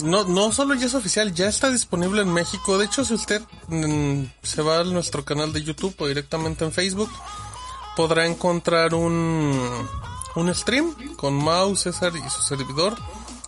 No, no solo ya es oficial, ya está disponible en México. De hecho, si usted mm, se va a nuestro canal de YouTube o directamente en Facebook, podrá encontrar un un stream con Mouse, César y su servidor.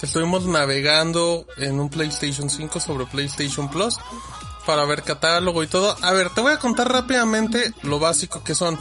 Estuvimos navegando en un PlayStation 5 sobre PlayStation Plus para ver catálogo y todo. A ver, te voy a contar rápidamente lo básico que son.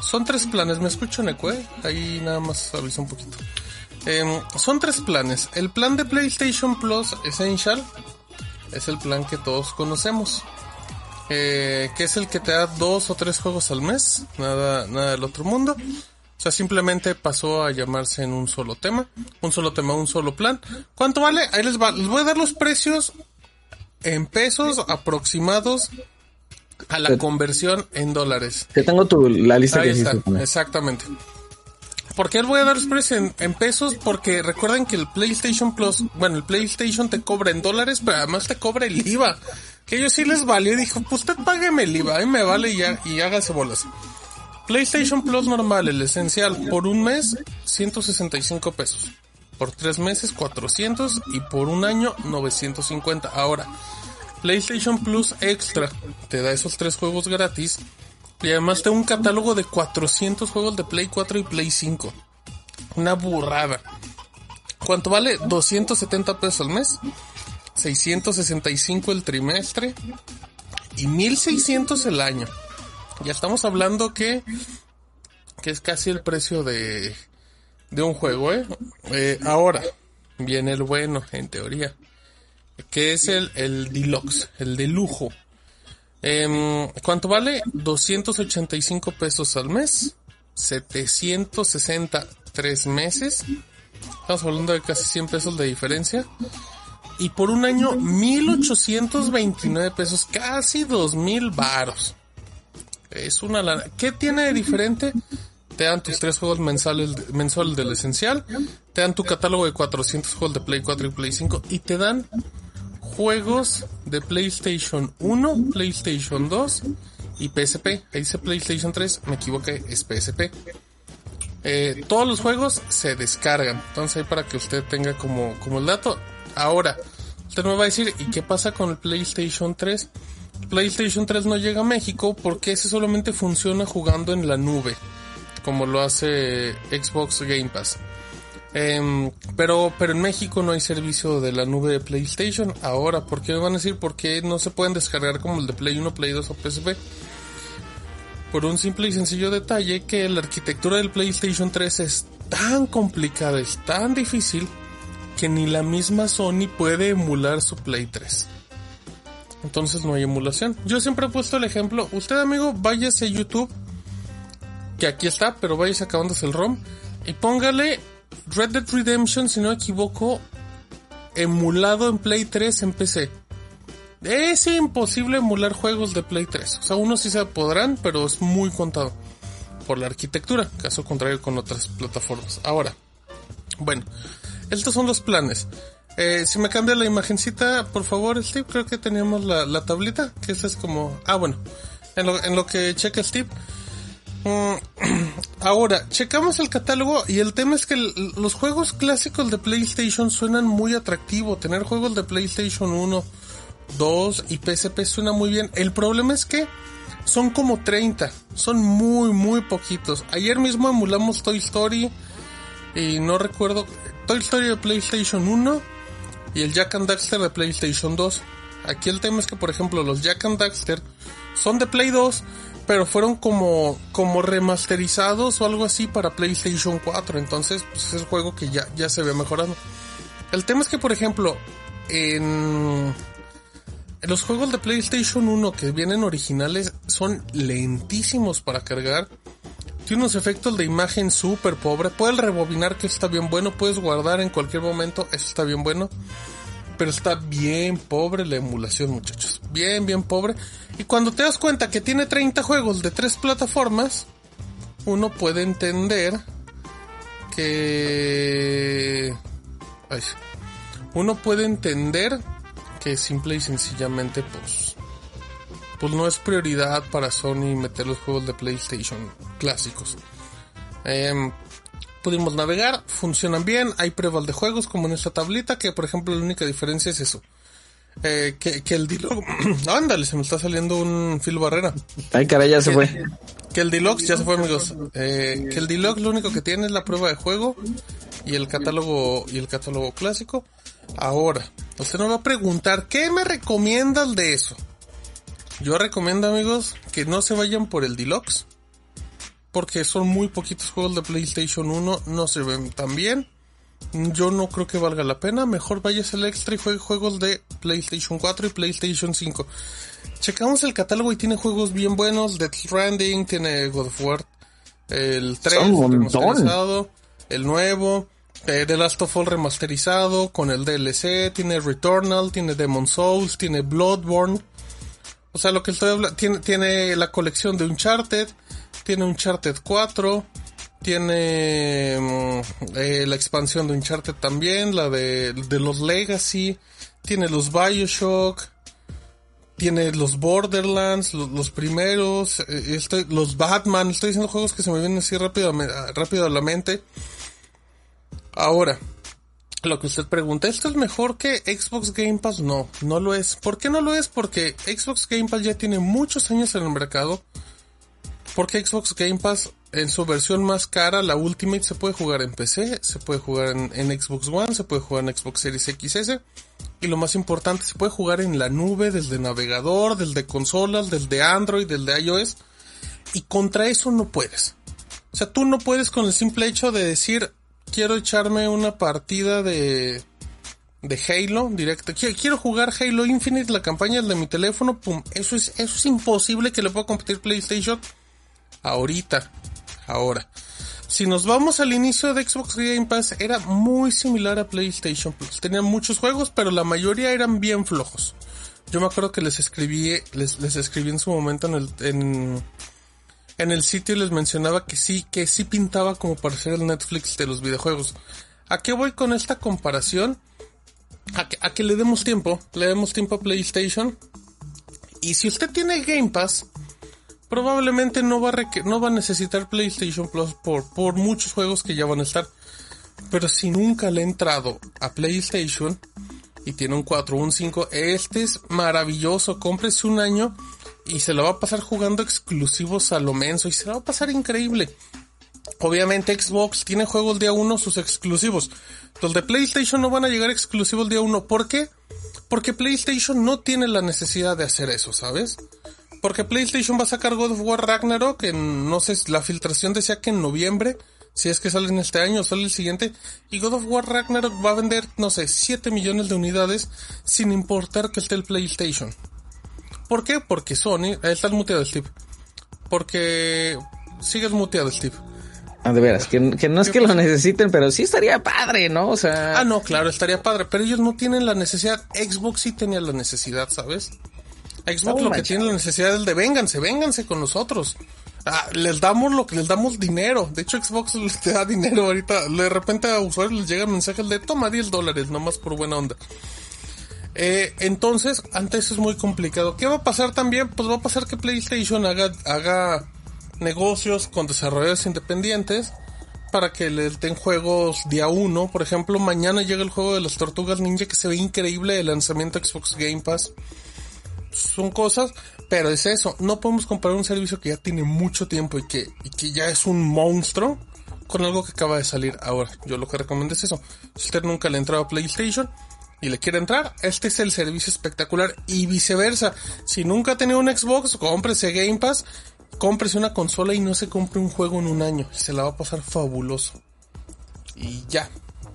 Son tres planes, me escucho Necue, ahí nada más aviso un poquito. Em, son tres planes. El plan de PlayStation Plus Essential es el plan que todos conocemos. Eh, que es el que te da dos o tres juegos al mes, nada, nada del otro mundo. O sea, simplemente pasó a llamarse en un solo tema, un solo tema, un solo plan. ¿Cuánto vale? Ahí les va. Les voy a dar los precios en pesos aproximados a la conversión en dólares. Te tengo tu, la lista Ahí está, exactamente. ¿Por qué voy a dar los precios en, pesos? Porque recuerden que el PlayStation Plus, bueno, el PlayStation te cobra en dólares, pero además te cobra el IVA. Que ellos sí les valió dijo, pues usted págueme el IVA, ahí me vale y, ya, y bolas. PlayStation Plus normal, el esencial, por un mes 165 pesos. Por tres meses 400 y por un año 950. Ahora, PlayStation Plus Extra te da esos tres juegos gratis y además te da un catálogo de 400 juegos de Play 4 y Play 5. Una burrada. ¿Cuánto vale? 270 pesos al mes. 665 el trimestre. Y 1600 el año. Ya estamos hablando que, que es casi el precio de, de un juego, ¿eh? ¿eh? Ahora, viene el bueno, en teoría. Que es el, el deluxe, el de lujo. Eh, ¿Cuánto vale? 285 pesos al mes. 760 tres meses. Estamos hablando de casi 100 pesos de diferencia. Y por un año, 1829 pesos, casi 2000 varos. Es una lana. ¿Qué tiene de diferente? Te dan tus tres juegos mensuales, mensual del esencial, te dan tu catálogo de 400 juegos de Play 4 y Play 5 y te dan juegos de PlayStation 1, PlayStation 2 y PSP. Ahí dice PlayStation 3, me equivoqué, es PSP. Eh, todos los juegos se descargan. Entonces ahí para que usted tenga como, como el dato. Ahora, usted me va a decir, ¿y qué pasa con el PlayStation 3? PlayStation 3 no llega a México porque ese solamente funciona jugando en la nube, como lo hace Xbox Game Pass. Eh, pero, pero en México no hay servicio de la nube de PlayStation. Ahora, ¿por qué me van a decir por qué no se pueden descargar como el de Play 1, Play 2 o PSP? Por un simple y sencillo detalle que la arquitectura del PlayStation 3 es tan complicada, es tan difícil, que ni la misma Sony puede emular su Play 3. Entonces no hay emulación. Yo siempre he puesto el ejemplo. Usted, amigo, váyase a YouTube. Que aquí está, pero váyase acabándose el ROM. Y póngale Red Dead Redemption, si no me equivoco, emulado en Play 3 en PC. Es imposible emular juegos de Play 3. O sea, unos sí se podrán, pero es muy contado. Por la arquitectura, caso contrario con otras plataformas. Ahora, bueno, estos son los planes. Eh, si me cambia la imagencita, por favor, Steve, creo que teníamos la, la tablita, que esa es como... Ah, bueno, en lo, en lo que checa Steve. Mm, ahora, checamos el catálogo y el tema es que los juegos clásicos de PlayStation suenan muy atractivo. Tener juegos de PlayStation 1, 2 y PSP suena muy bien. El problema es que son como 30, son muy, muy poquitos. Ayer mismo emulamos Toy Story y no recuerdo... Toy Story de PlayStation 1 y el Jack and Daxter de PlayStation 2. Aquí el tema es que, por ejemplo, los Jack and Daxter son de Play 2, pero fueron como, como remasterizados o algo así para PlayStation 4. Entonces, pues, es un juego que ya, ya se ve mejorado. El tema es que, por ejemplo, en, en los juegos de PlayStation 1 que vienen originales son lentísimos para cargar. Tiene unos efectos de imagen súper pobre. Puedes rebobinar que está bien bueno. Puedes guardar en cualquier momento. Eso está bien bueno. Pero está bien pobre la emulación, muchachos. Bien, bien pobre. Y cuando te das cuenta que tiene 30 juegos de tres plataformas, uno puede entender que... Ay, uno puede entender que simple y sencillamente pues pues no es prioridad para Sony meter los juegos de PlayStation clásicos. Em, pudimos navegar, funcionan bien, hay pruebas de juegos como en esta tablita, que por ejemplo la única diferencia es eso. Eh, que, que, el Deluxe... Ándale, se me está saliendo un fil barrera. Ay, caray, ya se fue. Que el Deluxe, ya se fue amigos. Eh, que el Deluxe lo único que tiene es la prueba de juego y el catálogo y el catálogo clásico. Ahora, usted nos va a preguntar, ¿qué me recomiendas de eso? Yo recomiendo, amigos, que no se vayan por el Deluxe. Porque son muy poquitos juegos de PlayStation 1, no se ven tan bien. Yo no creo que valga la pena. Mejor vayas al extra y juegue juegos de PlayStation 4 y PlayStation 5. Checamos el catálogo y tiene juegos bien buenos. Death Stranding, tiene God of War, el 3 remasterizado, el nuevo. Eh, The Last of Us remasterizado con el DLC, tiene Returnal, tiene Demon Souls, tiene Bloodborne. O sea, lo que estoy hablando, tiene, tiene la colección de Uncharted, tiene Uncharted 4, tiene mm, eh, la expansión de Uncharted también, la de, los Legacy, tiene los Bioshock, tiene los Borderlands, los, los primeros, eh, estoy, los Batman, estoy diciendo juegos que se me vienen así rápido, rápido a la mente. Ahora, lo que usted pregunta, ¿esto es mejor que Xbox Game Pass? No, no lo es. ¿Por qué no lo es? Porque Xbox Game Pass ya tiene muchos años en el mercado. Porque Xbox Game Pass en su versión más cara, la Ultimate, se puede jugar en PC, se puede jugar en, Xbox One, se puede jugar en Xbox Series XS. Y lo más importante, se puede jugar en la nube, desde navegador, desde consolas, desde Android, desde iOS. Y contra eso no puedes. O sea, tú no puedes con el simple hecho de decir, quiero echarme una partida de Halo directo. Quiero jugar Halo Infinite, la campaña de mi teléfono, pum, eso es eso es imposible que le pueda competir PlayStation ahorita, ahora. Si nos vamos al inicio de Xbox Game Pass, era muy similar a PlayStation Plus. Tenía muchos juegos, pero la mayoría eran bien flojos. Yo me acuerdo que les escribí, les, les escribí en su momento en el, en, el sitio les mencionaba que sí, que sí pintaba como para ser el Netflix de los videojuegos. ¿A qué voy con esta comparación? A que, a le demos tiempo, le demos tiempo a PlayStation. Y si usted tiene Game Pass, probablemente no va a, no va a necesitar PlayStation Plus por, por muchos juegos que ya van a estar. Pero si nunca le ha entrado a PlayStation y tiene un 4 o un 5, este es maravilloso. Cómprese un año y se lo va a pasar jugando exclusivos a lo menso y se lo va a pasar increíble. Obviamente Xbox tiene juegos día 1 sus exclusivos. Los de PlayStation no van a llegar exclusivos día 1. ¿Por qué? Porque PlayStation no tiene la necesidad de hacer eso, ¿sabes? Porque PlayStation va a sacar God of War Ragnarok en, no sé, la filtración decía que en noviembre, si es que sale en este año o sale el siguiente, y God of War Ragnarok va a vender, no sé, 7 millones de unidades sin importar que esté el PlayStation. ¿Por qué? Porque Sony, ahí estás muteado Steve. Porque sigues muteado Steve. Ah, de veras, que, que no es que lo necesiten, pero sí estaría padre, ¿no? O sea... Ah, no, claro, estaría padre, pero ellos no tienen la necesidad. Xbox sí tenía la necesidad, ¿sabes? Xbox lo que tiene la necesidad es de vénganse, vénganse con nosotros. Ah, les damos lo que les damos dinero. De hecho, Xbox les da dinero ahorita. De repente a usuarios les llegan mensajes de toma 10 dólares, nomás por buena onda. Eh, entonces, antes es muy complicado. ¿Qué va a pasar también? Pues va a pasar que PlayStation haga, haga negocios con desarrolladores independientes para que les den juegos día uno. Por ejemplo, mañana llega el juego de las tortugas ninja que se ve increíble el lanzamiento Xbox Game Pass. Son cosas, pero es eso. No podemos comparar un servicio que ya tiene mucho tiempo y que, y que ya es un monstruo con algo que acaba de salir ahora. Yo lo que recomiendo es eso. Si usted nunca le ha entrado a PlayStation, y le quiere entrar, este es el servicio espectacular y viceversa. Si nunca ha tenido un Xbox, cómprese Game Pass, cómprese una consola y no se compre un juego en un año. Se la va a pasar fabuloso. Y ya.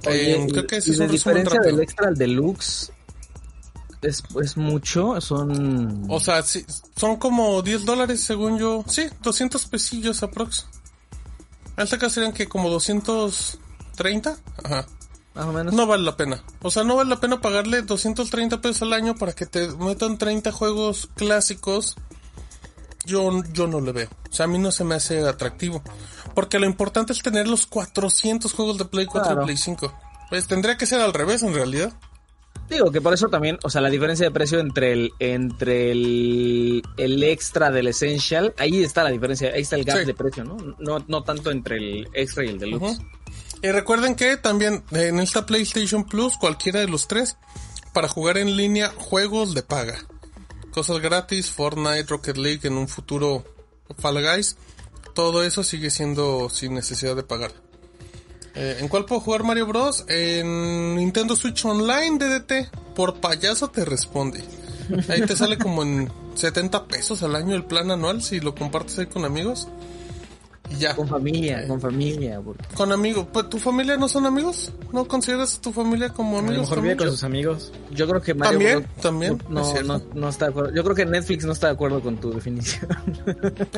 Oye, eh, creo que es la diferencia del extra al deluxe es, es mucho, son... O sea, sí, son como 10 dólares según yo. Sí, 200 pesillos aprox. Alta acá serían que como 230. Ajá. más o menos. No vale la pena. O sea, no vale la pena pagarle 230 pesos al año para que te metan 30 juegos clásicos. Yo, yo no le veo. O sea, a mí no se me hace atractivo. Porque lo importante es tener los 400 juegos de Play 4 y Play 5. Pues tendría que ser al revés en realidad. Digo que por eso también, o sea, la diferencia de precio entre el entre el, el extra del Essential, ahí está la diferencia, ahí está el gap de precio, ¿no? ¿no? No tanto entre el extra y el deluxe. Y recuerden que también en esta PlayStation Plus, cualquiera de los tres, para jugar en línea, juegos de paga. Cosas gratis, Fortnite, Rocket League, en un futuro Fall Guys. Todo eso sigue siendo sin necesidad de pagar. Eh, ¿En cuál puedo jugar Mario Bros? En Nintendo Switch Online DDT. Por payaso te responde. Ahí te sale como en 70 pesos al año el plan anual si lo compartes ahí con amigos. Y ya. Con familia, con familia. Con amigos. Pues, ¿Tu familia no son amigos? ¿No consideras a tu familia como amigos? A lo mejor con sus amigos. Yo creo que Mario También, también. No, no, no, está de acuerdo. Yo creo que Netflix no está de acuerdo con tu definición.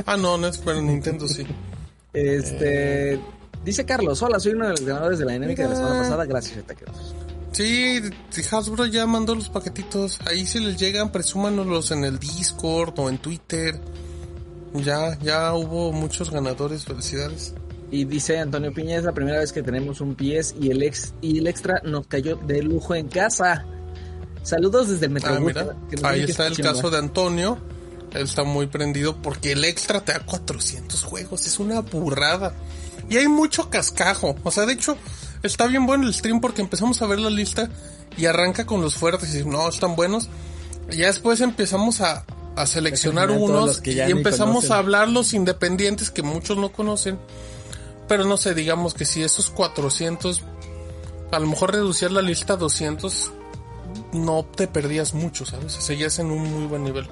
ah, no, Netflix, pero Nintendo sí. Este. Dice Carlos, hola, soy uno de los ganadores de la dinámica de la semana pasada, gracias, taqueros. Sí, Hasbro ya mandó los paquetitos, ahí si les llegan, presúmanos en el Discord o en Twitter. Ya, ya hubo muchos ganadores, felicidades. Y dice Antonio Piña, es la primera vez que tenemos un PS y el ex y el extra nos cayó de lujo en casa. Saludos desde el Metro. Ah, ahí está el caso de Antonio. Él está muy prendido porque el extra te da 400 juegos, es una burrada. Y hay mucho cascajo. O sea, de hecho, está bien bueno el stream porque empezamos a ver la lista y arranca con los fuertes y no, están buenos. Y ya después empezamos a, a seleccionar unos y empezamos a hablar los independientes que muchos no conocen. Pero no sé, digamos que si esos 400, a lo mejor reducir la lista a 200, no te perdías mucho, ¿sabes? Seguías en un muy buen nivel.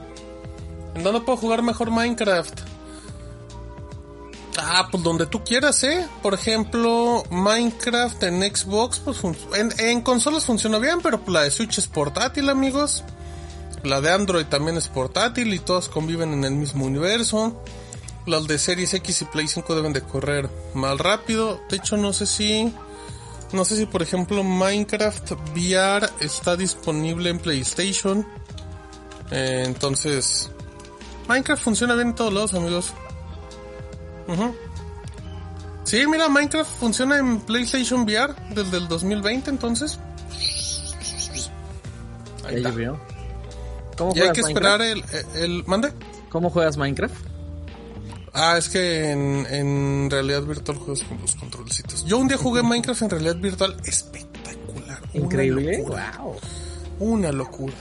¿En dónde puedo jugar mejor Minecraft? Ah, pues donde tú quieras, ¿eh? Por ejemplo, Minecraft en Xbox, pues en, consolas funciona bien, pero la de Switch es portátil, amigos. La de Android también es portátil y todas conviven en el mismo universo. Las de Series X y Play 5 deben de correr más rápido. De hecho, no sé si... No sé si, por ejemplo, Minecraft VR está disponible en PlayStation. Eh, entonces... Minecraft funciona bien en todos lados, amigos. Sí, mira, Minecraft funciona en PlayStation VR desde el 2020, entonces. Ahí veo. ¿Cómo y hay que esperar el, el, ¿Mande? ¿Cómo juegas Minecraft? Ah, es que en, en realidad virtual juegas con los controlcitos. Yo un día jugué Minecraft en realidad virtual espectacular. Increíble. Una locura. Una locura.